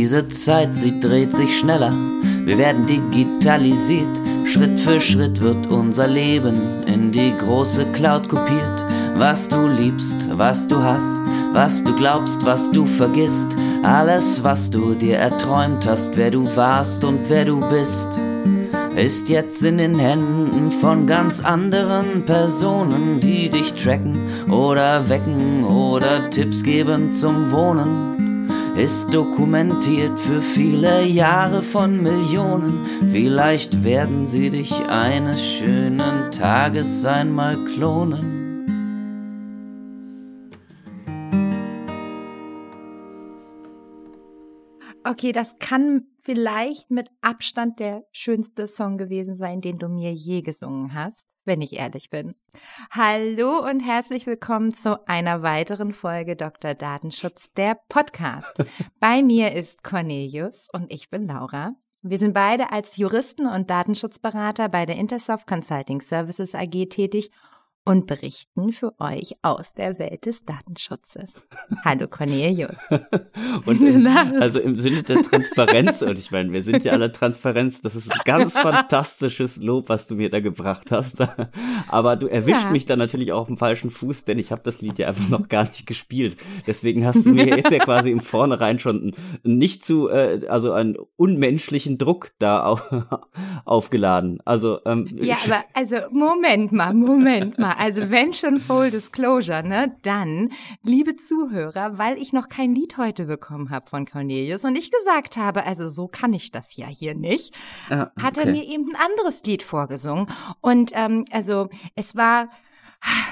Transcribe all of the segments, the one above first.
Diese Zeit, sie dreht sich schneller, wir werden digitalisiert. Schritt für Schritt wird unser Leben in die große Cloud kopiert. Was du liebst, was du hast, was du glaubst, was du vergisst. Alles, was du dir erträumt hast, wer du warst und wer du bist, ist jetzt in den Händen von ganz anderen Personen, die dich tracken oder wecken oder Tipps geben zum Wohnen ist dokumentiert für viele Jahre von Millionen. Vielleicht werden sie dich eines schönen Tages einmal klonen. Okay, das kann vielleicht mit Abstand der schönste Song gewesen sein, den du mir je gesungen hast wenn ich ehrlich bin. Hallo und herzlich willkommen zu einer weiteren Folge Dr. Datenschutz, der Podcast. Bei mir ist Cornelius und ich bin Laura. Wir sind beide als Juristen und Datenschutzberater bei der Intersoft Consulting Services AG tätig und berichten für euch aus der Welt des Datenschutzes. Hallo Cornelius. und im, also im Sinne der Transparenz, und ich meine, wir sind ja alle Transparenz, das ist ein ganz fantastisches Lob, was du mir da gebracht hast. Aber du erwischt ja. mich da natürlich auch auf dem falschen Fuß, denn ich habe das Lied ja einfach noch gar nicht gespielt. Deswegen hast du mir jetzt ja quasi im Vornherein schon nicht zu, äh, also einen unmenschlichen Druck da auf, aufgeladen. Also ähm, ja, aber also Moment mal, Moment mal also wenn schon Full Disclosure, ne, dann, liebe Zuhörer, weil ich noch kein Lied heute bekommen habe von Cornelius und ich gesagt habe, also so kann ich das ja hier nicht, ah, okay. hat er mir eben ein anderes Lied vorgesungen. Und ähm, also es war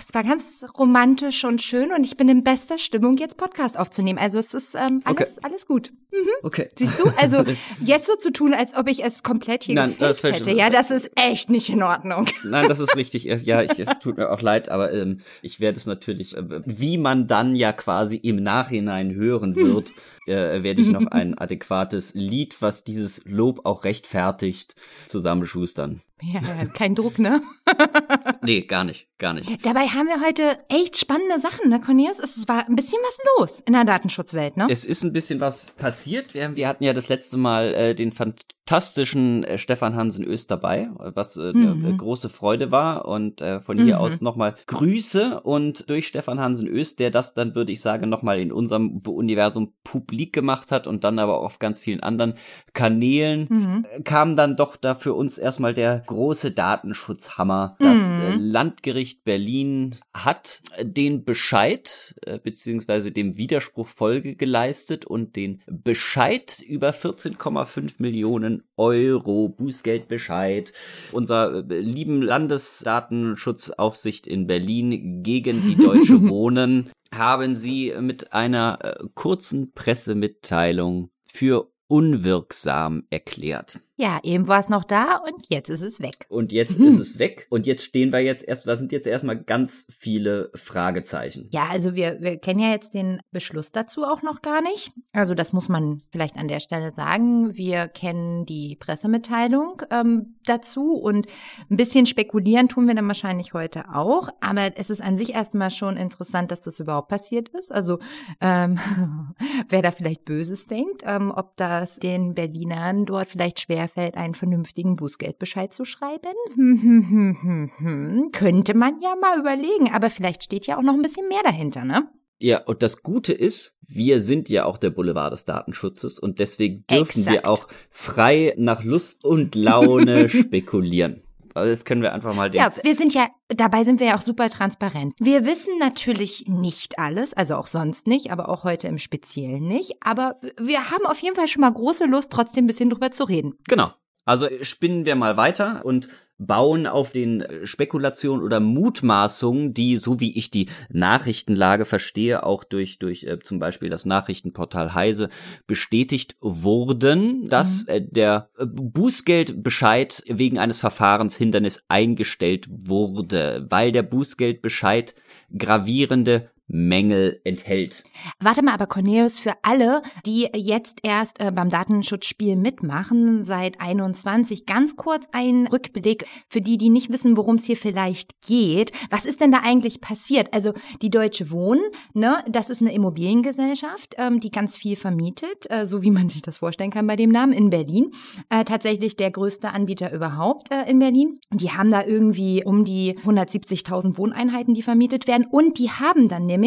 es war ganz romantisch und schön und ich bin in bester Stimmung, jetzt Podcast aufzunehmen. Also es ist ähm, alles, okay. alles gut. Mhm. Okay. Siehst du? Also jetzt so zu tun, als ob ich es komplett hier Nein, das hätte, ja, das ist echt nicht in Ordnung. Nein, das ist richtig. Ja, ich, es tut mir auch leid, aber ähm, ich werde es natürlich, äh, wie man dann ja quasi im Nachhinein hören wird, äh, werde ich noch ein adäquates Lied, was dieses Lob auch rechtfertigt, zusammenschustern. Ja, kein Druck, ne? nee, gar nicht, gar nicht. Dabei haben wir heute echt spannende Sachen, ne, Cornelius? Es war ein bisschen was los in der Datenschutzwelt, ne? Es ist ein bisschen was passiert. Wir, hatten ja das letzte Mal äh, den fantastischen äh, Stefan Hansen Öst dabei, was äh, mhm. eine große Freude war. Und äh, von hier mhm. aus nochmal Grüße und durch Stefan Hansen Öst, der das dann, würde ich sagen, nochmal in unserem Universum publik gemacht hat und dann aber auch auf ganz vielen anderen Kanälen, mhm. kam dann doch da für uns erstmal der große Datenschutzhammer. Das äh, mhm. Landgericht Berlin hat den Bescheid äh, beziehungsweise dem Widerspruch Folge geleistet und den Bescheid über 14,5 Millionen Euro Bußgeldbescheid unserer äh, lieben Landesdatenschutzaufsicht in Berlin gegen die Deutsche Wohnen haben sie mit einer äh, kurzen Pressemitteilung für unwirksam erklärt. Ja, eben war es noch da und jetzt ist es weg. Und jetzt ist es weg und jetzt stehen wir jetzt erst, da sind jetzt erstmal ganz viele Fragezeichen. Ja, also wir, wir kennen ja jetzt den Beschluss dazu auch noch gar nicht. Also das muss man vielleicht an der Stelle sagen. Wir kennen die Pressemitteilung ähm, dazu und ein bisschen spekulieren tun wir dann wahrscheinlich heute auch. Aber es ist an sich erstmal schon interessant, dass das überhaupt passiert ist. Also ähm, wer da vielleicht Böses denkt, ähm, ob das den Berlinern dort vielleicht schwer schwerfällt, einen vernünftigen Bußgeldbescheid zu schreiben? Könnte man ja mal überlegen, aber vielleicht steht ja auch noch ein bisschen mehr dahinter, ne? Ja, und das Gute ist, wir sind ja auch der Boulevard des Datenschutzes und deswegen dürfen Exakt. wir auch frei nach Lust und Laune spekulieren. Also das können wir einfach mal denken. Ja, wir sind ja, dabei sind wir ja auch super transparent. Wir wissen natürlich nicht alles, also auch sonst nicht, aber auch heute im Speziellen nicht. Aber wir haben auf jeden Fall schon mal große Lust, trotzdem ein bisschen drüber zu reden. Genau. Also spinnen wir mal weiter und bauen auf den äh, Spekulationen oder Mutmaßungen, die, so wie ich die Nachrichtenlage verstehe, auch durch, durch äh, zum Beispiel das Nachrichtenportal Heise bestätigt wurden, dass mhm. äh, der äh, Bußgeldbescheid wegen eines Verfahrenshindernis eingestellt wurde, weil der Bußgeldbescheid gravierende Mängel enthält. Warte mal, aber Cornelius, für alle, die jetzt erst äh, beim Datenschutzspiel mitmachen, seit 21, ganz kurz ein Rückblick für die, die nicht wissen, worum es hier vielleicht geht. Was ist denn da eigentlich passiert? Also die Deutsche Wohnen, ne, das ist eine Immobiliengesellschaft, ähm, die ganz viel vermietet, äh, so wie man sich das vorstellen kann bei dem Namen, in Berlin. Äh, tatsächlich der größte Anbieter überhaupt äh, in Berlin. Die haben da irgendwie um die 170.000 Wohneinheiten, die vermietet werden. Und die haben dann nämlich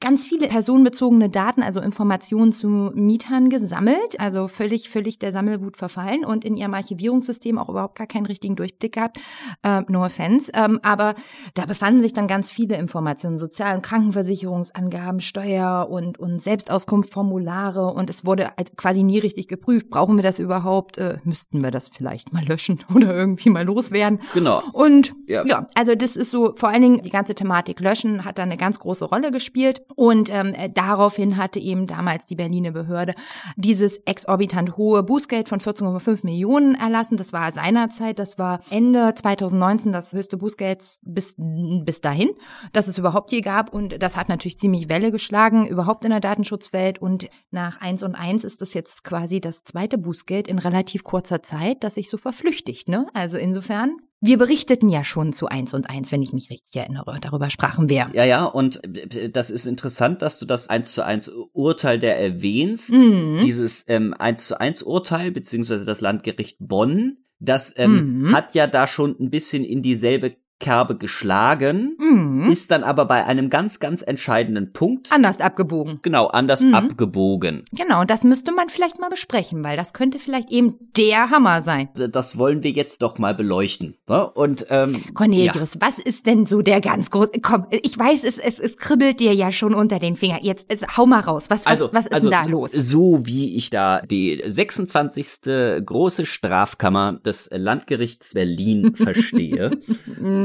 ganz viele personenbezogene Daten, also Informationen zu Mietern gesammelt, also völlig, völlig der Sammelwut verfallen und in ihrem Archivierungssystem auch überhaupt gar keinen richtigen Durchblick gehabt. Äh, no offense. Ähm, aber da befanden sich dann ganz viele Informationen, Sozial- und Krankenversicherungsangaben, Steuer und, und Selbstauskunftsformulare und es wurde quasi nie richtig geprüft. Brauchen wir das überhaupt? Äh, müssten wir das vielleicht mal löschen oder irgendwie mal loswerden? Genau. Und ja. ja, also das ist so, vor allen Dingen die ganze Thematik Löschen hat da eine ganz große Rolle gespielt. Und ähm, daraufhin hatte eben damals die Berliner Behörde dieses exorbitant hohe Bußgeld von 14,5 Millionen erlassen. Das war seinerzeit, das war Ende 2019 das höchste Bußgeld bis, bis dahin, das es überhaupt je gab. Und das hat natürlich ziemlich Welle geschlagen, überhaupt in der Datenschutzwelt. Und nach eins und eins ist das jetzt quasi das zweite Bußgeld in relativ kurzer Zeit, das sich so verflüchtigt. Ne? Also insofern wir berichteten ja schon zu eins und eins, wenn ich mich richtig erinnere. Darüber sprachen wir. Ja, ja, und das ist interessant, dass du das eins zu eins Urteil der erwähnst. Mhm. Dieses ähm, eins zu eins Urteil, beziehungsweise das Landgericht Bonn, das ähm, mhm. hat ja da schon ein bisschen in dieselbe Kerbe geschlagen, mhm. ist dann aber bei einem ganz, ganz entscheidenden Punkt anders abgebogen. Genau, anders mhm. abgebogen. Genau, das müsste man vielleicht mal besprechen, weil das könnte vielleicht eben der Hammer sein. Das wollen wir jetzt doch mal beleuchten. Ne? Und ähm, Cornelius, ja. was ist denn so der ganz große? Komm, ich weiß, es, es, es kribbelt dir ja schon unter den Finger. Jetzt es, hau mal raus. Was, also, was, was ist also, denn da los? So wie ich da die 26. große Strafkammer des Landgerichts Berlin verstehe.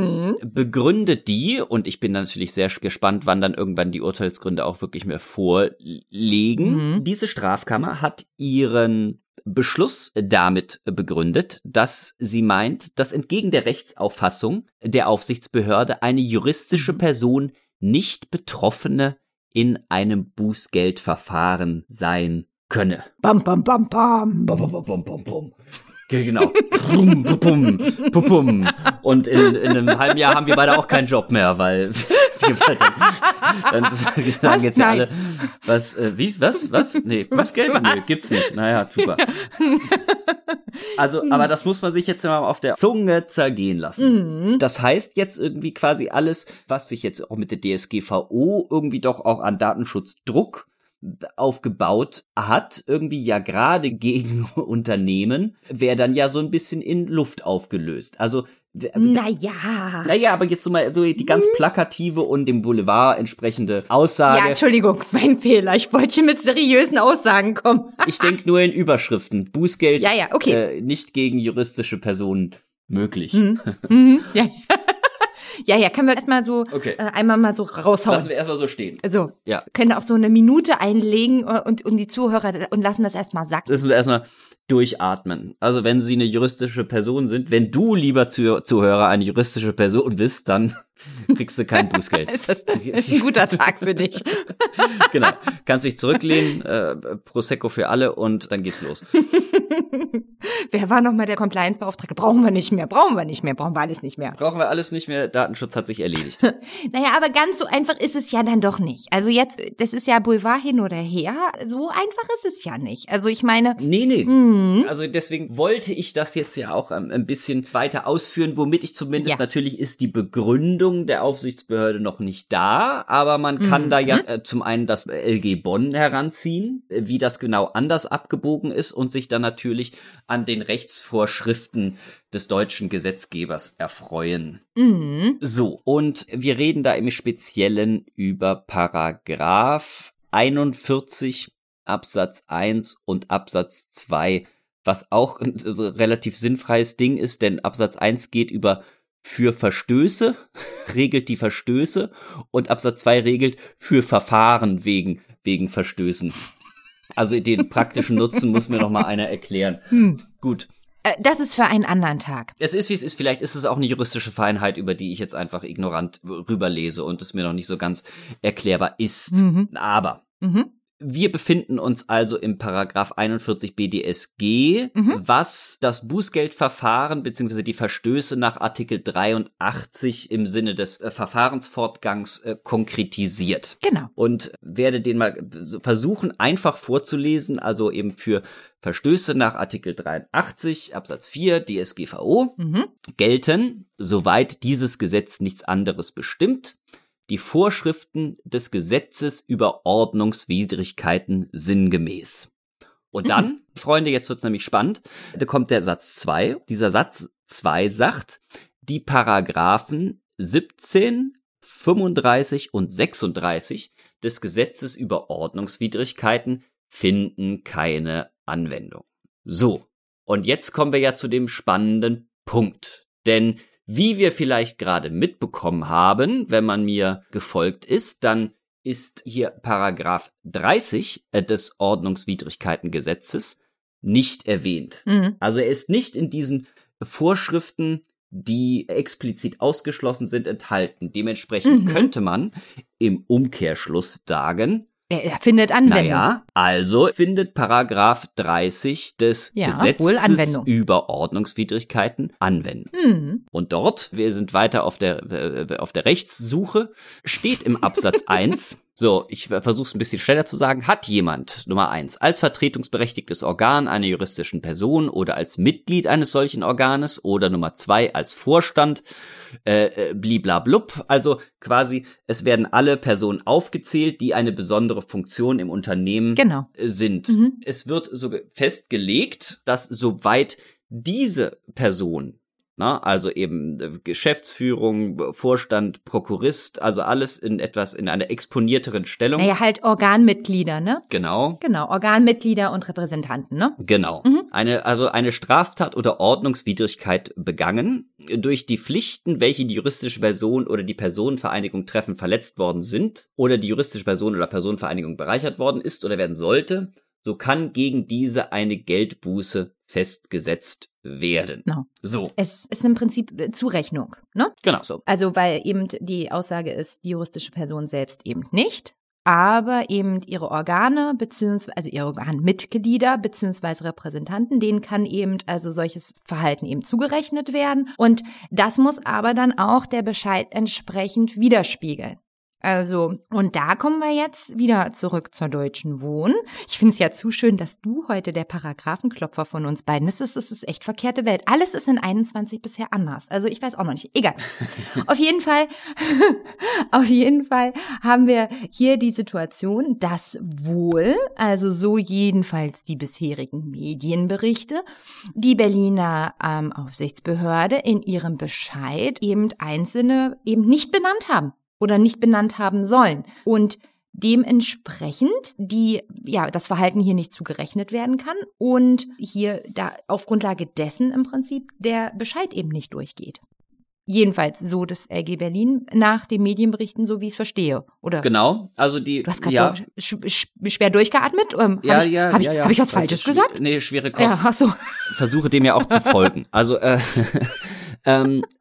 Mhm. Begründet die, und ich bin natürlich sehr gespannt, wann dann irgendwann die Urteilsgründe auch wirklich mehr vorlegen. Mhm. Diese Strafkammer hat ihren Beschluss damit begründet, dass sie meint, dass entgegen der Rechtsauffassung der Aufsichtsbehörde eine juristische mhm. Person nicht Betroffene in einem Bußgeldverfahren sein könne. Bam, bam, bam, bam. Bam, bam, bam, bam, bam. Genau. Pum, pum, pum, pum. Und in, in einem halben Jahr haben wir beide auch keinen Job mehr, weil dann, dann sagen was? jetzt ja alle, was, äh, wie, was, was? Nee, was Geld? Was? Nee, gibt's nicht. Naja, super. Also, aber das muss man sich jetzt mal auf der Zunge zergehen lassen. Mhm. Das heißt jetzt irgendwie quasi alles, was sich jetzt auch mit der DSGVO irgendwie doch auch an Datenschutzdruck aufgebaut hat, irgendwie ja gerade gegen Unternehmen, wäre dann ja so ein bisschen in Luft aufgelöst. Also naja. Naja, aber jetzt so mal so die ganz hm. plakative und dem Boulevard entsprechende Aussage. Ja, Entschuldigung, mein Fehler. Ich wollte hier mit seriösen Aussagen kommen. ich denke nur in Überschriften. Bußgeld ja, ja, okay. Äh, nicht gegen juristische Personen möglich. Mhm. Mhm. Ja. Ja, ja, können wir erstmal so okay. äh, einmal mal so raushauen. Lassen wir erstmal so stehen. So. Ja. Können auch so eine Minute einlegen äh, und, und die Zuhörer und lassen das erstmal sacken. Lassen wir erstmal durchatmen. Also wenn Sie eine juristische Person sind, wenn du, lieber Zuhörer, eine juristische Person bist, dann kriegst du kein Bußgeld. ist, das, ist ein guter Tag für dich. genau. Kannst dich zurücklehnen, äh, Prosecco für alle und dann geht's los. Wer war nochmal der Compliance-Beauftragte? Brauchen wir nicht mehr, brauchen wir nicht mehr, brauchen wir alles nicht mehr. Brauchen wir alles nicht mehr, Datenschutz hat sich erledigt. naja, aber ganz so einfach ist es ja dann doch nicht. Also jetzt, das ist ja Boulevard hin oder her, so einfach ist es ja nicht. Also ich meine. Nee, nee. Mh. Also deswegen wollte ich das jetzt ja auch ähm, ein bisschen weiter ausführen, womit ich zumindest ja. natürlich ist die Begründung der Aufsichtsbehörde noch nicht da, aber man kann mhm. da ja äh, zum einen das LG Bonn heranziehen, äh, wie das genau anders abgebogen ist und sich dann natürlich an den Rechtsvorschriften des deutschen Gesetzgebers erfreuen. Mhm. So, und wir reden da im Speziellen über Paragraph 41 Absatz 1 und Absatz 2, was auch ein relativ sinnfreies Ding ist, denn Absatz 1 geht über für Verstöße, regelt die Verstöße und Absatz 2 regelt für Verfahren wegen, wegen Verstößen. Also den praktischen Nutzen muss mir noch mal einer erklären. Hm. Gut. Äh, das ist für einen anderen Tag. Es ist, wie es ist. Vielleicht ist es auch eine juristische Feinheit, über die ich jetzt einfach ignorant rüberlese und es mir noch nicht so ganz erklärbar ist. Mhm. Aber mhm. Wir befinden uns also im Paragraph 41 BDSG, mhm. was das Bußgeldverfahren bzw. die Verstöße nach Artikel 83 im Sinne des äh, Verfahrensfortgangs äh, konkretisiert. Genau. Und werde den mal versuchen einfach vorzulesen, also eben für Verstöße nach Artikel 83 Absatz 4 DSGVO mhm. gelten, soweit dieses Gesetz nichts anderes bestimmt, die Vorschriften des Gesetzes über Ordnungswidrigkeiten sinngemäß. Und dann, mhm. Freunde, jetzt wird's nämlich spannend, da kommt der Satz 2. Dieser Satz 2 sagt, die Paragraphen 17, 35 und 36 des Gesetzes über Ordnungswidrigkeiten finden keine Anwendung. So, und jetzt kommen wir ja zu dem spannenden Punkt. Denn wie wir vielleicht gerade mitbekommen haben, wenn man mir gefolgt ist, dann ist hier Paragraph 30 äh, des Ordnungswidrigkeitengesetzes nicht erwähnt. Mhm. Also er ist nicht in diesen Vorschriften, die explizit ausgeschlossen sind, enthalten. Dementsprechend mhm. könnte man im Umkehrschluss sagen, er findet Anwendung. Naja, also findet Paragraph 30 des ja, Gesetzes über Ordnungswidrigkeiten Anwendung. Mhm. Und dort, wir sind weiter auf der, äh, auf der Rechtssuche, steht im Absatz 1, So, ich versuche es ein bisschen schneller zu sagen. Hat jemand, Nummer eins, als vertretungsberechtigtes Organ einer juristischen Person oder als Mitglied eines solchen Organes oder Nummer zwei als Vorstand, äh, äh, bliblablub. Also quasi, es werden alle Personen aufgezählt, die eine besondere Funktion im Unternehmen genau. sind. Mhm. Es wird so festgelegt, dass soweit diese Person na, also eben äh, Geschäftsführung, Vorstand, Prokurist, also alles in etwas in einer exponierteren Stellung. Naja, halt Organmitglieder, ne? Genau. Genau, Organmitglieder und Repräsentanten, ne? Genau. Mhm. Eine, also eine Straftat oder Ordnungswidrigkeit begangen, durch die Pflichten, welche die juristische Person oder die Personenvereinigung treffen, verletzt worden sind, oder die juristische Person oder Personenvereinigung bereichert worden ist oder werden sollte, so kann gegen diese eine Geldbuße festgesetzt werden. Genau. So. Es ist im Prinzip Zurechnung, ne? Genau so. Also, weil eben die Aussage ist, die juristische Person selbst eben nicht, aber eben ihre Organe beziehungsweise also ihre Organmitglieder beziehungsweise Repräsentanten, denen kann eben also solches Verhalten eben zugerechnet werden und das muss aber dann auch der Bescheid entsprechend widerspiegeln. Also, und da kommen wir jetzt wieder zurück zur Deutschen Wohnen. Ich finde es ja zu schön, dass du heute der Paragraphenklopfer von uns beiden bist. Das ist, das ist echt verkehrte Welt. Alles ist in 21 bisher anders. Also ich weiß auch noch nicht. Egal. auf jeden Fall, auf jeden Fall haben wir hier die Situation, dass wohl, also so jedenfalls die bisherigen Medienberichte, die Berliner ähm, Aufsichtsbehörde in ihrem Bescheid eben Einzelne eben nicht benannt haben oder nicht benannt haben sollen. Und dementsprechend die ja das Verhalten hier nicht zugerechnet werden kann und hier da auf Grundlage dessen im Prinzip der Bescheid eben nicht durchgeht. Jedenfalls so das LG Berlin nach den Medienberichten, so wie ich es verstehe, oder? Genau, also die. Du hast gerade ja. so sch schwer durchgeatmet. Ähm, ja, hab ich, ja, hab ich, ja, ja. Habe ich was Falsches gesagt? Nee, schwere Kost. Ja, ach so. Versuche dem ja auch zu folgen. Also äh, ähm, äh,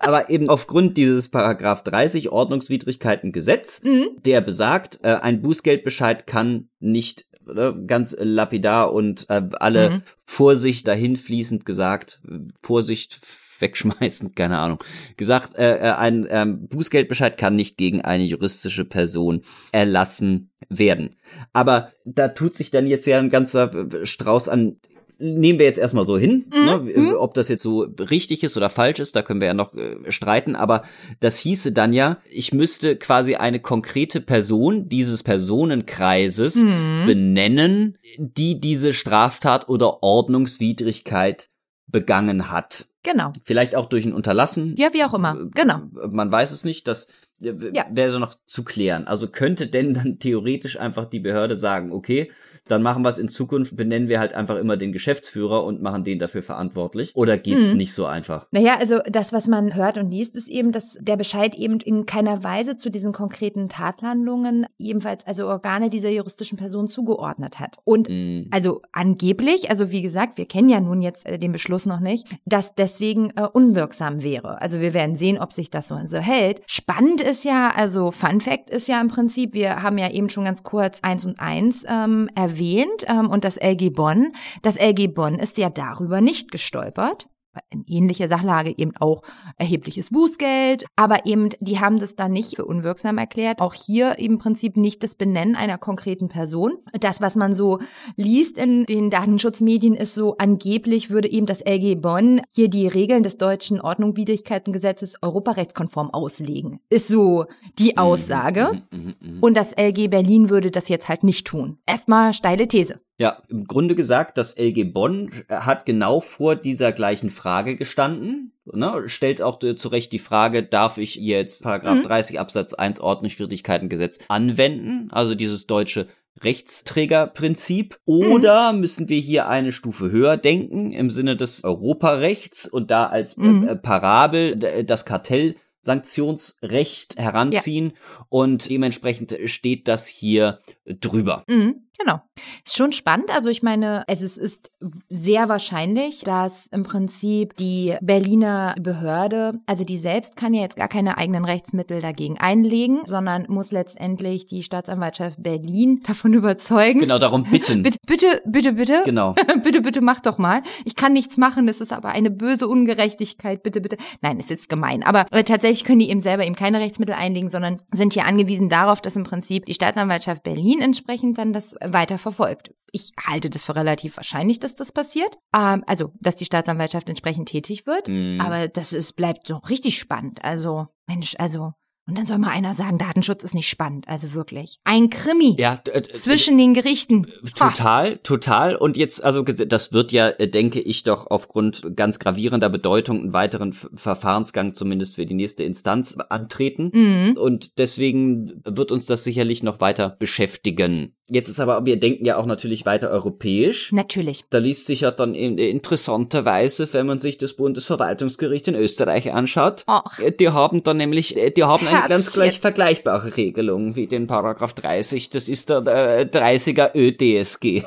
aber eben aufgrund dieses Paragraph 30 Ordnungswidrigkeitengesetz, mhm. der besagt, äh, ein Bußgeldbescheid kann nicht äh, ganz lapidar und äh, alle mhm. Vorsicht dahin fließend gesagt, Vorsicht wegschmeißend, keine Ahnung, gesagt, äh, äh ein äh, Bußgeldbescheid kann nicht gegen eine juristische Person erlassen werden. Aber da tut sich dann jetzt ja ein ganzer Strauß an nehmen wir jetzt erstmal so hin, mhm. ne? Mhm. ob das jetzt so richtig ist oder falsch ist, da können wir ja noch äh, streiten, aber das hieße dann ja, ich müsste quasi eine konkrete Person dieses Personenkreises mhm. benennen, die diese Straftat oder Ordnungswidrigkeit begangen hat. Genau. Vielleicht auch durch ein Unterlassen. Ja, wie auch immer. Äh, genau. Man weiß es nicht, das ja. wäre so noch zu klären. Also könnte denn dann theoretisch einfach die Behörde sagen, okay, dann machen wir es in Zukunft, benennen wir halt einfach immer den Geschäftsführer und machen den dafür verantwortlich. Oder geht's hm. nicht so einfach? Naja, also das, was man hört und liest, ist eben, dass der Bescheid eben in keiner Weise zu diesen konkreten Tatlandungen ebenfalls also Organe dieser juristischen Person zugeordnet hat. Und hm. also angeblich, also wie gesagt, wir kennen ja nun jetzt äh, den Beschluss noch nicht, dass deswegen äh, unwirksam wäre. Also wir werden sehen, ob sich das so, so hält. Spannend ist ja, also Fun Fact ist ja im Prinzip, wir haben ja eben schon ganz kurz eins und eins ähm, erwähnt ähm, und das LG Bonn. Das LG Bonn ist ja darüber nicht gestolpert in ähnlicher Sachlage eben auch erhebliches Bußgeld, aber eben die haben das dann nicht für unwirksam erklärt. Auch hier im Prinzip nicht das Benennen einer konkreten Person. Das, was man so liest in den Datenschutzmedien, ist so angeblich würde eben das LG Bonn hier die Regeln des deutschen Ordnungswidrigkeitengesetzes europarechtskonform auslegen. Ist so die mhm, Aussage. Mhm, mhm, Und das LG Berlin würde das jetzt halt nicht tun. Erstmal steile These. Ja, im Grunde gesagt, das LG Bonn hat genau vor dieser gleichen Frage gestanden. Ne, stellt auch zu Recht die Frage, darf ich jetzt Paragraph mhm. 30 Absatz 1 Ordnungswidrigkeitengesetz anwenden? Also dieses deutsche Rechtsträgerprinzip oder mhm. müssen wir hier eine Stufe höher denken im Sinne des Europarechts und da als mhm. äh, Parabel das Kartellsanktionsrecht heranziehen ja. und dementsprechend steht das hier drüber. Mhm. Genau. Ist schon spannend. Also ich meine, es ist sehr wahrscheinlich, dass im Prinzip die Berliner Behörde, also die selbst kann ja jetzt gar keine eigenen Rechtsmittel dagegen einlegen, sondern muss letztendlich die Staatsanwaltschaft Berlin davon überzeugen. Genau, darum bitten. bitte, bitte, bitte, bitte. Genau. bitte, bitte, mach doch mal. Ich kann nichts machen, das ist aber eine böse Ungerechtigkeit. Bitte, bitte. Nein, ist jetzt gemein. Aber tatsächlich können die eben selber eben keine Rechtsmittel einlegen, sondern sind hier angewiesen darauf, dass im Prinzip die Staatsanwaltschaft Berlin entsprechend dann das weiter verfolgt. Ich halte das für relativ wahrscheinlich, dass das passiert. Ähm, also, dass die Staatsanwaltschaft entsprechend tätig wird. Mm. Aber das ist, bleibt so richtig spannend. Also, Mensch, also und dann soll mal einer sagen, Datenschutz ist nicht spannend, also wirklich. Ein Krimi ja, zwischen den Gerichten. Total, total. Und jetzt, also das wird ja, äh, denke ich, doch aufgrund ganz gravierender Bedeutung einen weiteren Verfahrensgang zumindest für die nächste Instanz antreten. Mhm. Und deswegen wird uns das sicherlich noch weiter beschäftigen. Jetzt ist aber, wir denken ja auch natürlich weiter europäisch. Natürlich. Da liest sich ja dann in, interessanterweise, wenn man sich das Bundesverwaltungsgericht in Österreich anschaut, Ach. Äh, die haben dann nämlich, äh, die haben eine ganz gleich vergleichbare Regelung wie den Paragraph 30. Das ist der, der 30er ÖDSG.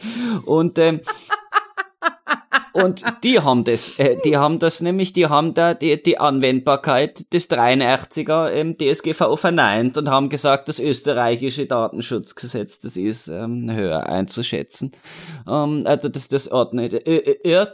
Und ähm, und die haben das, äh, die haben das nämlich, die haben da die, die Anwendbarkeit des 83er ähm, DSGVO verneint und haben gesagt, das österreichische Datenschutzgesetz, das ist ähm, höher einzuschätzen. Ähm, also das das Ordnung, äh,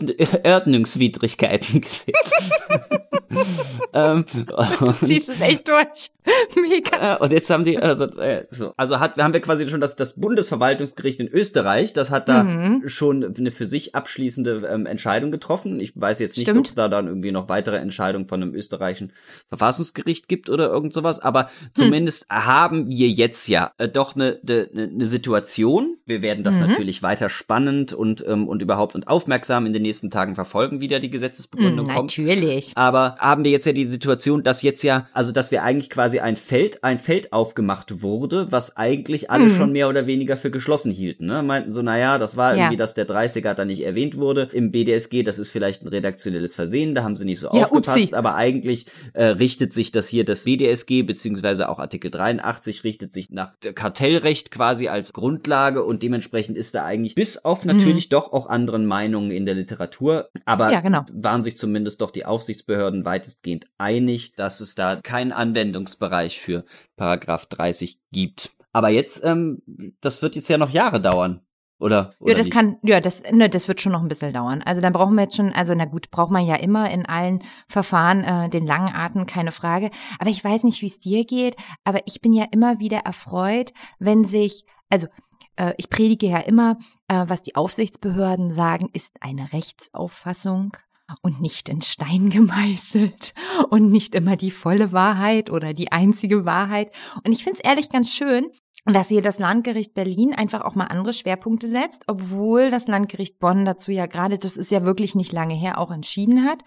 Ordnungswidrigkeitengesetz. ähm, du ziehst es echt durch. Mega. Äh, und jetzt haben die, also, äh, so, also hat, haben wir quasi schon das, das Bundesverwaltungsgericht in Österreich, das hat da mhm. schon eine für sich abschließende ähm, Entscheidung getroffen. Ich weiß jetzt nicht, ob es da dann irgendwie noch weitere Entscheidungen von einem österreichischen Verfassungsgericht gibt oder irgend sowas, aber hm. zumindest haben wir jetzt ja äh, doch eine, eine, eine Situation. Wir werden das mhm. natürlich weiter spannend und, ähm, und überhaupt und aufmerksam in den nächsten Tagen verfolgen, wie da die Gesetzesbegründung mhm, kommt. Natürlich. Aber haben wir jetzt ja die Situation, dass jetzt ja, also dass wir eigentlich quasi ein Feld, ein Feld aufgemacht wurde, was eigentlich alle mhm. schon mehr oder weniger für geschlossen hielten. Ne? Meinten so, naja, das war irgendwie, ja. dass der 30er da nicht erwähnt wurde. Im BDSG, das ist vielleicht ein redaktionelles Versehen, da haben sie nicht so ja, aufgepasst, upsie. aber eigentlich äh, richtet sich das hier, das BDSG, beziehungsweise auch Artikel 83 richtet sich nach Kartellrecht quasi als Grundlage und dementsprechend ist da eigentlich bis auf natürlich mhm. doch auch anderen Meinungen in der Literatur, aber ja, genau. waren sich zumindest doch die Aufsichtsbehörden weitestgehend einig, dass es da keinen Anwendungsbereich für Paragraph 30 gibt. Aber jetzt, ähm, das wird jetzt ja noch Jahre dauern. Oder, oder ja, das nicht? kann, ja, das, ne, das wird schon noch ein bisschen dauern. Also dann brauchen wir jetzt schon, also na gut, braucht man ja immer in allen Verfahren äh, den langen Atem, keine Frage. Aber ich weiß nicht, wie es dir geht, aber ich bin ja immer wieder erfreut, wenn sich, also äh, ich predige ja immer, äh, was die Aufsichtsbehörden sagen, ist eine Rechtsauffassung und nicht in Stein gemeißelt und nicht immer die volle Wahrheit oder die einzige Wahrheit. Und ich finde es ehrlich ganz schön, dass hier das Landgericht Berlin einfach auch mal andere Schwerpunkte setzt, obwohl das Landgericht Bonn dazu ja gerade, das ist ja wirklich nicht lange her, auch entschieden hat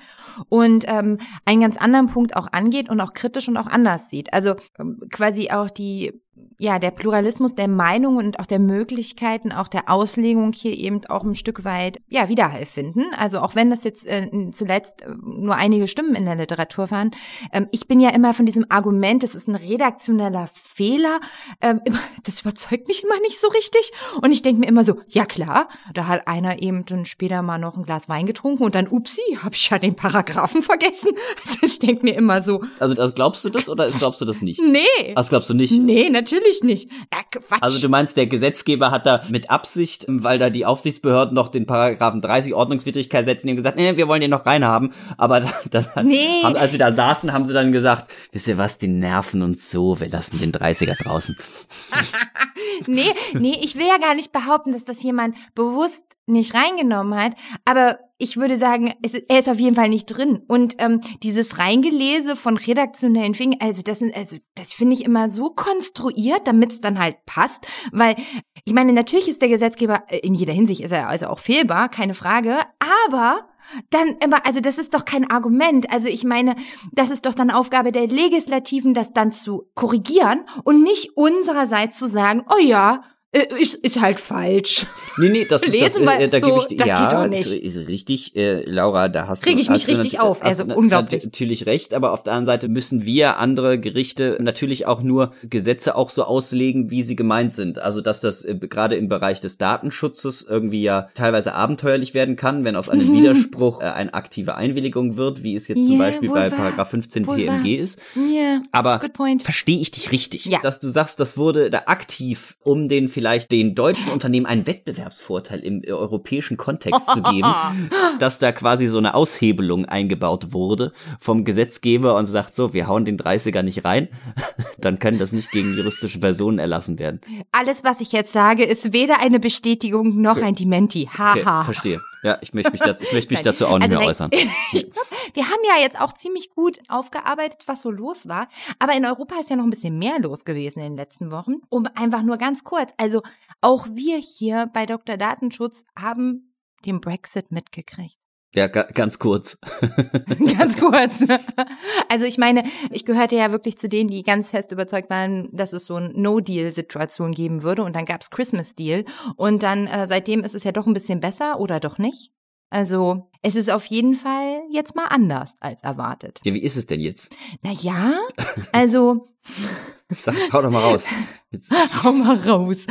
und ähm, einen ganz anderen Punkt auch angeht und auch kritisch und auch anders sieht. Also ähm, quasi auch die ja, der Pluralismus der Meinungen und auch der Möglichkeiten, auch der Auslegung hier eben auch ein Stück weit, ja, Widerhall finden. Also auch wenn das jetzt äh, zuletzt äh, nur einige Stimmen in der Literatur waren. Ähm, ich bin ja immer von diesem Argument, das ist ein redaktioneller Fehler, ähm, das überzeugt mich immer nicht so richtig. Und ich denke mir immer so, ja klar, da hat einer eben dann später mal noch ein Glas Wein getrunken und dann, upsi, habe ich ja den Paragraphen vergessen. Also ich denke mir immer so. Also, also glaubst du das oder glaubst du das nicht? Nee. Das glaubst du nicht? Nee, natürlich natürlich nicht. Ja, Quatsch. Also du meinst, der Gesetzgeber hat da mit Absicht, weil da die Aufsichtsbehörden noch den Paragraphen 30 Ordnungswidrigkeit setzen, ihm gesagt, nee, wir wollen den noch reinhaben. Aber dann, dann nee. haben, als sie da saßen, haben sie dann gesagt, wisst ihr was, die nerven uns so, wir lassen den 30er draußen. nee, nee, ich will ja gar nicht behaupten, dass das jemand bewusst nicht reingenommen hat, aber ich würde sagen, es, er ist auf jeden Fall nicht drin. Und ähm, dieses Reingelese von redaktionellen Fingern, also das sind, also das finde ich immer so konstruiert, damit es dann halt passt. Weil, ich meine, natürlich ist der Gesetzgeber, äh, in jeder Hinsicht ist er also auch fehlbar, keine Frage, aber dann immer, also das ist doch kein Argument. Also ich meine, das ist doch dann Aufgabe der Legislativen, das dann zu korrigieren und nicht unsererseits zu sagen, oh ja, ist, ist halt falsch. Nee, nee, das ist das, äh, da so, gebe ich dir, ja, ist, ist richtig, äh, Laura, da hast Krieg du ich mich richtig auf, also unglaublich. natürlich recht, aber auf der anderen Seite müssen wir andere Gerichte natürlich auch nur Gesetze auch so auslegen, wie sie gemeint sind. Also, dass das äh, gerade im Bereich des Datenschutzes irgendwie ja teilweise abenteuerlich werden kann, wenn aus einem Widerspruch äh, eine aktive Einwilligung wird, wie es jetzt yeah, zum Beispiel bei war, Paragraph 15 TMG ist. Yeah, aber verstehe ich dich richtig, ja. dass du sagst, das wurde da aktiv um den vielleicht vielleicht den deutschen Unternehmen einen Wettbewerbsvorteil im äh, europäischen Kontext zu geben, dass da quasi so eine Aushebelung eingebaut wurde vom Gesetzgeber und sagt so, wir hauen den 30er nicht rein, dann kann das nicht gegen juristische Personen erlassen werden. Alles, was ich jetzt sage, ist weder eine Bestätigung noch ein Dementi. Haha. Okay, verstehe. Ja, ich möchte mich dazu, ich möchte mich dazu auch nicht also mehr äußern. ich glaub, wir haben ja jetzt auch ziemlich gut aufgearbeitet, was so los war. Aber in Europa ist ja noch ein bisschen mehr los gewesen in den letzten Wochen. Um einfach nur ganz kurz. Also auch wir hier bei Dr. Datenschutz haben den Brexit mitgekriegt. Ja, ganz kurz. ganz kurz. Also ich meine, ich gehörte ja wirklich zu denen, die ganz fest überzeugt waren, dass es so ein No-Deal-Situation geben würde. Und dann gab's Christmas-Deal. Und dann äh, seitdem ist es ja doch ein bisschen besser oder doch nicht. Also es ist auf jeden Fall jetzt mal anders als erwartet. Ja, wie ist es denn jetzt? Na ja, also Sag, hau doch mal raus. Jetzt. Hau mal raus.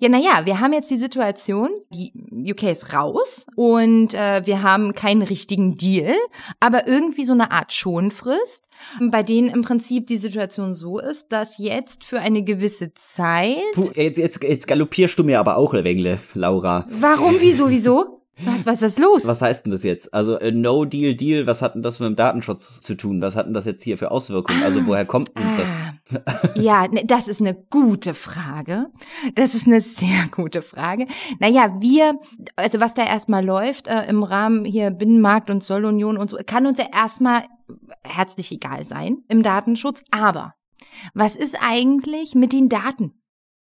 Ja, naja, wir haben jetzt die Situation, die UK ist raus und äh, wir haben keinen richtigen Deal, aber irgendwie so eine Art Schonfrist, bei denen im Prinzip die Situation so ist, dass jetzt für eine gewisse Zeit. Puh, jetzt, jetzt, jetzt galoppierst du mir aber auch, Wengle, Laura. Warum, wieso, wieso? Was, was, was ist los? Was heißt denn das jetzt? Also äh, No Deal Deal, was hat denn das mit dem Datenschutz zu tun? Was hat denn das jetzt hier für Auswirkungen? Also woher kommt denn ah, das? ja, ne, das ist eine gute Frage. Das ist eine sehr gute Frage. Naja, wir, also was da erstmal läuft äh, im Rahmen hier Binnenmarkt und Zollunion und so, kann uns ja erstmal herzlich egal sein im Datenschutz. Aber was ist eigentlich mit den Daten?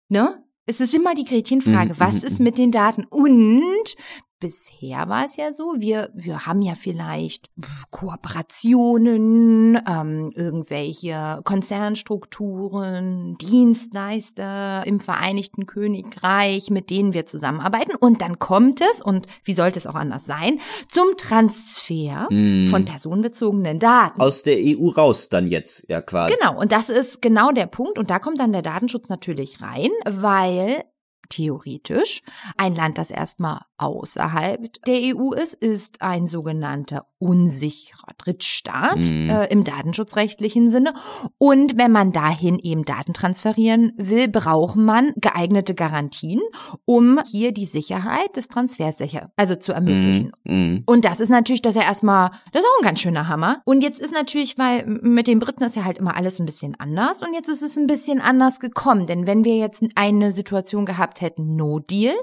Ne? Es ist immer die Gretchenfrage, mhm, was mhm, ist mhm. mit den Daten? Und bisher war es ja so, wir, wir haben ja vielleicht Kooperationen, ähm, irgendwelche Konzernstrukturen, Dienstleister im Vereinigten Königreich, mit denen wir zusammenarbeiten. Und dann kommt es, und wie sollte es auch anders sein, zum Transfer mm. von personenbezogenen Daten. Aus der EU raus dann jetzt, ja quasi. Genau, und das ist genau der Punkt. Und da kommt dann der Datenschutz natürlich rein, weil theoretisch. Ein Land, das erstmal außerhalb der EU ist, ist ein sogenannter unsicherer Drittstaat mhm. äh, im datenschutzrechtlichen Sinne. Und wenn man dahin eben Daten transferieren will, braucht man geeignete Garantien, um hier die Sicherheit des Transfers sicher, also zu ermöglichen. Mhm. mhm. Und das ist natürlich, das ist ja erstmal, das ist auch ein ganz schöner Hammer. Und jetzt ist natürlich, weil mit den Briten ist ja halt immer alles ein bisschen anders und jetzt ist es ein bisschen anders gekommen. Denn wenn wir jetzt eine Situation gehabt hätten, No Deal,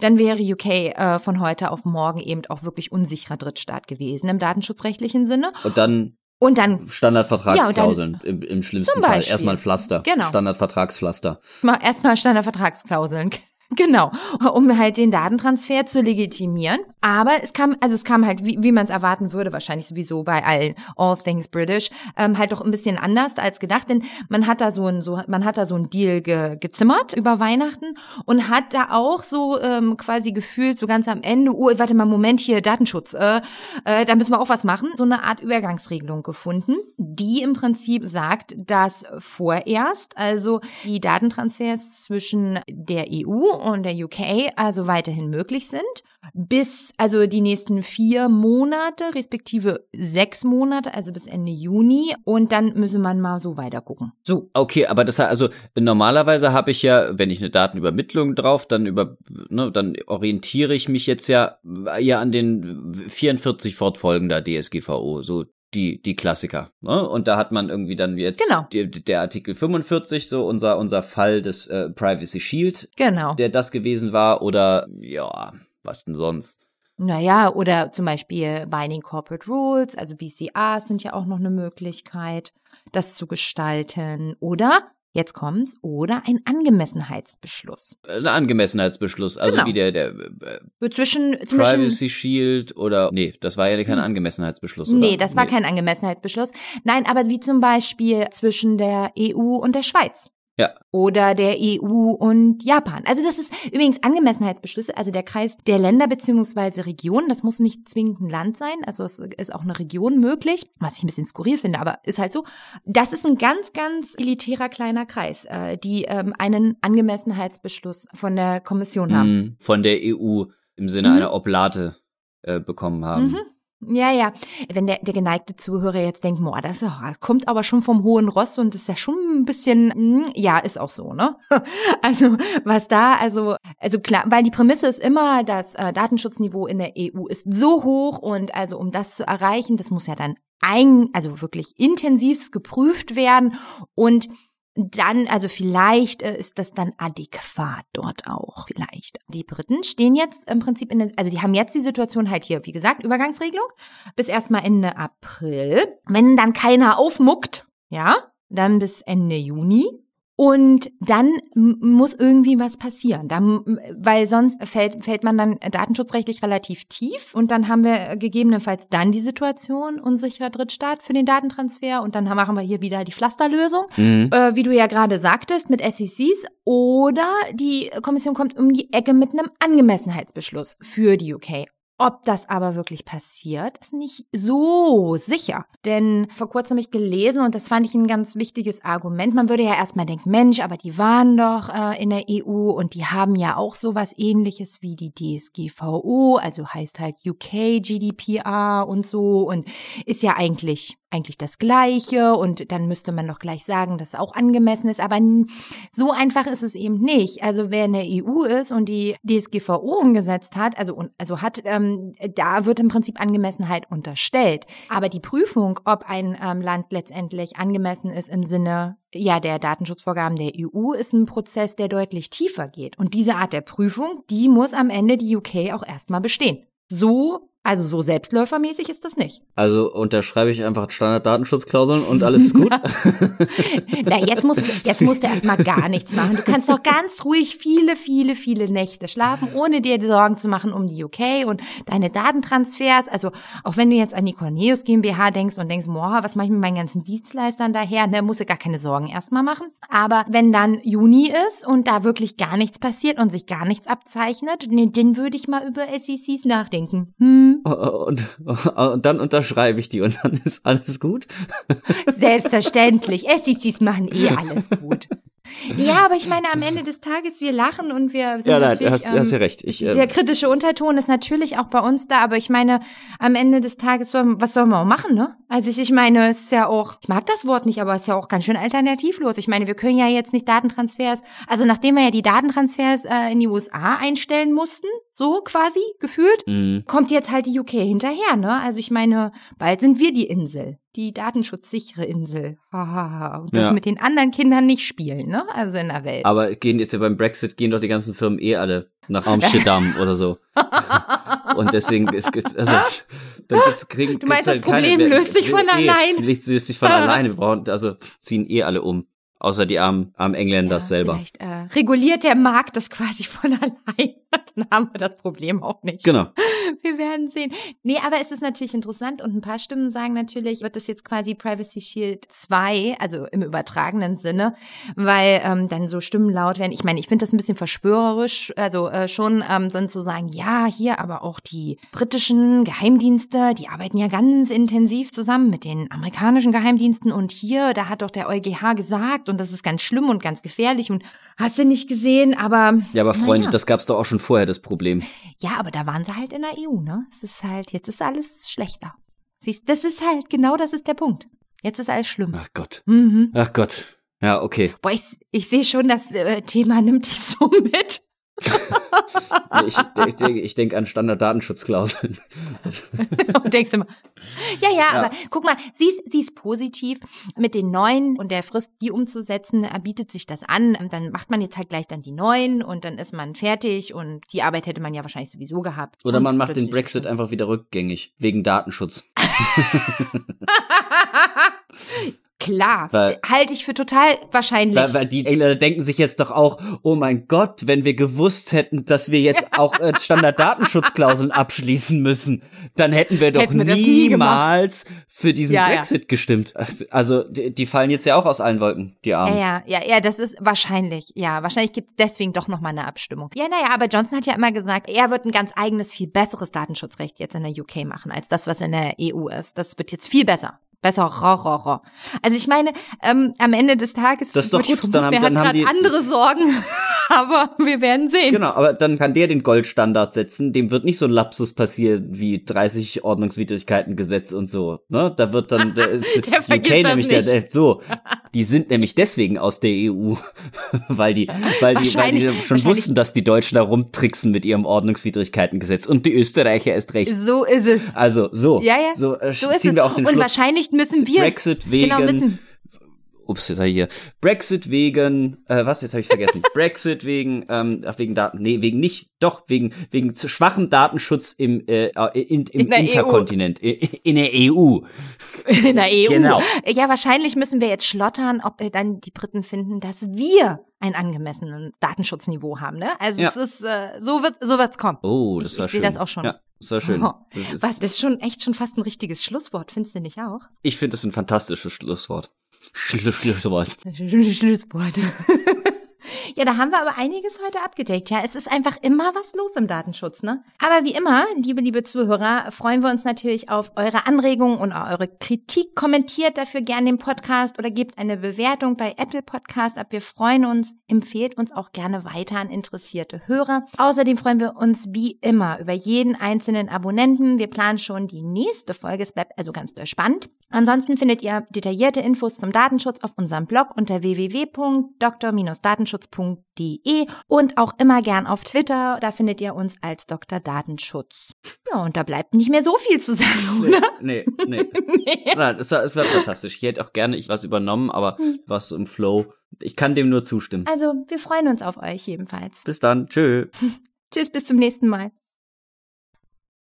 dann wäre UK äh, von heute auf morgen eben auch wirklich unsicherer Drittstaat gewesen im datenschutzrechtlichen Sinne. Und dann und dann Standardvertragsklauseln ja, dann, im, im schlimmsten Fall. Erstmal ein Pflaster. Genau. Standardvertragspflaster. Erstmal Standardvertragsklauseln. Genau, um halt den Datentransfer zu legitimieren. Aber es kam, also es kam halt, wie, wie man es erwarten würde, wahrscheinlich sowieso bei allen All Things British, ähm, halt doch ein bisschen anders als gedacht, denn man hat da so ein, so, man hat da so ein Deal ge, gezimmert über Weihnachten und hat da auch so ähm, quasi gefühlt so ganz am Ende, oh, warte mal, Moment hier, Datenschutz, äh, äh, da müssen wir auch was machen, so eine Art Übergangsregelung gefunden, die im Prinzip sagt, dass vorerst also die Datentransfers zwischen der EU und der UK also weiterhin möglich sind bis also die nächsten vier Monate, respektive sechs Monate, also bis Ende Juni. Und dann müsse man mal so weiter gucken. So. Okay, aber das also normalerweise habe ich ja, wenn ich eine Datenübermittlung drauf, dann über, ne, dann orientiere ich mich jetzt ja ja an den 44 fortfolgender DSGVO, so die, die Klassiker. Ne? Und da hat man irgendwie dann jetzt genau. die, der Artikel 45, so unser, unser Fall des äh, Privacy Shield, genau. der das gewesen war, oder ja, was denn sonst? Naja, oder zum Beispiel Binding Corporate Rules, also BCAs sind ja auch noch eine Möglichkeit, das zu gestalten. Oder, jetzt kommt's, oder ein Angemessenheitsbeschluss. Ein Angemessenheitsbeschluss, also Genau. wie der, der äh, Zwischen, zwischen Privacy Shield oder, nee, das war ja kein Angemessenheitsbeschluss, oder? Nee, das war kein Angemessenheitsbeschluss. Nein, aber wie zum Beispiel zwischen der EU und der Schweiz. Ja. Oder der EU und Japan. Also das ist übrigens Angemessenheitsbeschlüsse, also der Kreis der Länder beziehungsweise Regionen. Das muss nicht zwingend ein Land sein, also es ist auch eine Region möglich, was ich ein bisschen skurril finde, aber ist halt so. Das ist ein ganz, ganz elitärer kleiner Kreis, äh, die ähm, einen Angemessenheitsbeschluss von der Kommission haben. Mhm, von der EU im Sinne Mhm. einer Oblate äh, bekommen haben. Mhm. Ja, ja. Wenn der, der geneigte Zuhörer jetzt denkt, boah, das kommt aber schon vom hohen Ross und ist ja schon ein bisschen, mm, ja, ist auch so, ne? Also, was da, also, also klar, weil die Prämisse ist immer, das äh, Datenschutzniveau in der EU ist so hoch und also, um das zu erreichen, das muss ja dann ein, also wirklich intensivst geprüft werden und dann, also vielleicht äh, ist das dann adäquat dort auch, vielleicht. Die Briten stehen jetzt im Prinzip in der, also die haben jetzt die Situation halt hier, wie gesagt, Übergangsregelung bis erstmal Ende April. Wenn dann keiner aufmuckt, ja, dann bis Ende Juni. Und dann muss irgendwie was passieren, dann, weil sonst fällt, fällt man dann datenschutzrechtlich relativ tief und dann haben wir gegebenenfalls dann die Situation unsicherer Drittstaat für den Datentransfer und dann machen wir hier wieder die Pflasterlösung Mhm. äh, wie du ja gerade sagtest, mit SECs oder die Kommission kommt um die Ecke mit einem Angemessenheitsbeschluss für die UK. Ob das aber wirklich passiert, ist nicht so sicher. Denn vor kurzem habe ich gelesen und das fand ich ein ganz wichtiges Argument. Man würde ja erstmal denken, Mensch, aber die waren doch äh, in der EU und die haben ja auch sowas ähnliches wie die DSGVO, also heißt halt UK GDPR und so und ist ja eigentlich eigentlich das Gleiche und dann müsste man doch gleich sagen, dass es auch angemessen ist. Aber so einfach ist es eben nicht. Also wer in der EU ist und die DSGVO umgesetzt hat, also, also hat, ähm, da wird im Prinzip Angemessenheit unterstellt. Aber die Prüfung, ob ein ähm, Land letztendlich angemessen ist im Sinne ja, der Datenschutzvorgaben der EU ist ein Prozess, der deutlich tiefer geht. Und diese Art der Prüfung, die muss am Ende die UK auch erstmal bestehen. So, also so selbstläufermäßig ist das nicht. Also unterschreibe ich einfach Standarddatenschutzklauseln und alles ist gut. Na, jetzt musst, jetzt musst du erstmal gar nichts machen. Du kannst doch ganz ruhig viele, viele, viele Nächte schlafen, ohne dir Sorgen zu machen um die UK und deine Datentransfers. Also auch wenn du jetzt an die Cornelius GmbH denkst und denkst, boah, was mache ich mit meinen ganzen Dienstleistern daher? Ne, musst du gar keine Sorgen erstmal machen. Aber wenn dann Juni ist und da wirklich gar nichts passiert und sich gar nichts abzeichnet, ne, dann würde ich mal über SECs nachdenken. Hm, und, und dann unterschreibe ich die und dann ist alles gut. Selbstverständlich. SECs machen eh alles gut. Ja, aber ich meine, am Ende des Tages, wir lachen und wir sind Ja, nein, natürlich. hast, du hast ja recht. Ich, der äh, kritische Unterton ist natürlich auch bei uns da, aber ich meine, am Ende des Tages, was soll man auch machen, ne? Also ich, ich meine, es ist ja auch, ich mag das Wort nicht, aber es ist ja auch ganz schön alternativlos. Ich meine, wir können ja jetzt nicht Datentransfers, also nachdem wir ja die Datentransfers äh, in die USA einstellen mussten, so quasi gefühlt, mh. kommt jetzt halt die UK hinterher, ne? Also ich meine, bald sind wir die Insel, die datenschutzsichere Insel. Und dürfen Ja. mit den anderen Kindern nicht spielen, ne? Also in der Welt. aber gehen jetzt ja beim Brexit gehen doch die ganzen Firmen eh alle nach Amsterdam oder so. Und deswegen ist also dann gibt's kriegen Du meinst, gibt's halt das Problem keine, löst sich von eh, allein? Es löst sich von alleine. Wir brauchen also ziehen eh alle um. Außer die armen, armen Engländer Ja, selber. Vielleicht äh, reguliert der Markt das quasi von allein. Dann haben wir das Problem auch nicht. Genau. Wir werden sehen. Nee, aber es ist natürlich interessant und ein paar Stimmen sagen natürlich, wird das jetzt quasi Privacy Shield 2, also im übertragenen Sinne, weil ähm, dann so Stimmen laut werden. Ich meine, ich finde das ein bisschen verschwörerisch, also äh, schon ähm, sind zu sagen, ja, hier aber auch die britischen Geheimdienste, die arbeiten ja ganz intensiv zusammen mit den amerikanischen Geheimdiensten und hier, da hat doch der EuGH gesagt und das ist ganz schlimm und ganz gefährlich und hast du nicht gesehen, aber Ja, aber Freunde, naja. das gab's doch auch schon vorher, das Problem. Ja, aber da waren sie halt in der EU, ne? Es ist halt, jetzt ist alles schlechter. Siehst, das ist halt, genau das ist der Punkt. Jetzt ist alles schlimm. Ach Gott. Mhm. Ach Gott. Ja, okay. Boah, ich, ich sehe schon, das äh, Thema nimmt dich so mit. Ich, ich, denke- ich denke an Standarddatenschutzklauseln. Und denkst immer, ja, ja, Ja. aber guck mal, sie ist, sie ist positiv mit den neuen und der Frist, die umzusetzen, äh, bietet sich das an. Und Dann macht man jetzt halt gleich dann die neuen und dann ist man fertig und die Arbeit hätte man ja wahrscheinlich sowieso gehabt. Oder Und man macht den Brexit einfach wieder rückgängig, wegen Datenschutz. Klar, Weil- halte ich für total wahrscheinlich. Weil, weil die Engländer denken sich jetzt doch auch, oh mein Gott, wenn wir gewusst hätten, dass wir jetzt auch äh, Standarddatenschutzklauseln abschließen müssen, dann hätten wir doch Hätten wir das nie niemals für diesen Ja, ja. Brexit gestimmt. Also die, die fallen jetzt ja auch aus allen Wolken, die Ja, Armen. ja, ja, ja, das ist wahrscheinlich. Ja, wahrscheinlich gibt's deswegen doch nochmal eine Abstimmung. Ja, naja, aber Johnson hat ja immer gesagt, er wird ein ganz eigenes, viel besseres Datenschutzrecht jetzt in der UK machen, als das, was in der EU ist. Das wird jetzt viel besser. Ro. Also ich meine, ähm, am Ende des Tages Das ist doch gut, dann haben- er dann haben die- andere Sorgen, aber wir werden sehen. Genau, aber dann kann der den Goldstandard setzen. Dem wird nicht so ein Lapsus passieren wie 30 Ordnungswidrigkeiten-Gesetz und so. Ne? Da wird dann der, Der vergisst das nämlich der, nicht. der, so. Die sind nämlich deswegen aus der EU, weil die, weil die, weil die schon wussten, dass die Deutschen da rumtricksen mit ihrem Ordnungswidrigkeitengesetz und die Österreicher erst recht. So ist es. Also so, Ja, ja. so, äh, So ist es. Und Schluss. wahrscheinlich müssen wir Brexit wegen genau müssen ups, jetzt ich hier. Brexit wegen, äh, was, jetzt habe ich vergessen. Brexit wegen, ähm, ach, wegen Daten, nee, wegen nicht, doch, wegen, wegen zu schwachem Datenschutz im, äh, in, im In EU. Interkontinent, i- in der E EU. in der EU. Genau. Ja, wahrscheinlich müssen wir jetzt schlottern, ob äh, dann die Briten finden, dass wir ein angemessenes Datenschutzniveau haben. Ne? Also Ja. es ist äh, so wird so wird's kommen. Oh, das Ich- war ich schön. das auch schon. Ja, das war schön. Oh. Das ist, Was, das ist schon echt schon fast ein richtiges Schlusswort, findest du nicht auch? ich finde das ein fantastisches Schlusswort. Schlu Schlusswort. Schlusswort. Ja, da haben wir aber einiges heute abgedeckt. Ja, es ist einfach immer was los im Datenschutz, ne? Aber wie immer, liebe, liebe Zuhörer, freuen wir uns natürlich auf eure Anregungen und eure Kritik. Kommentiert dafür gerne den Podcast oder gebt eine Bewertung bei Apple Podcast ab. Wir freuen uns, empfehlt uns auch gerne weiter an interessierte Hörer. Außerdem freuen wir uns wie immer über jeden einzelnen Abonnenten. Wir planen schon die nächste Folge. Es bleibt also ganz spannend. Ansonsten findet ihr detaillierte Infos zum Datenschutz auf unserem Blog unter www.dr-datenschutz.de und auch immer gern auf Twitter. Da findet ihr uns als Dr. Datenschutz. Ja, und da bleibt nicht mehr so viel zu sagen, oder? Nee, nee, nee. Nein, es war, es war fantastisch. Ich hätte auch gerne ich was übernommen, aber was so im Flow. Ich kann dem nur zustimmen. Also, wir freuen uns auf euch jedenfalls. Bis dann. Tschö. Tschüss, bis zum nächsten Mal.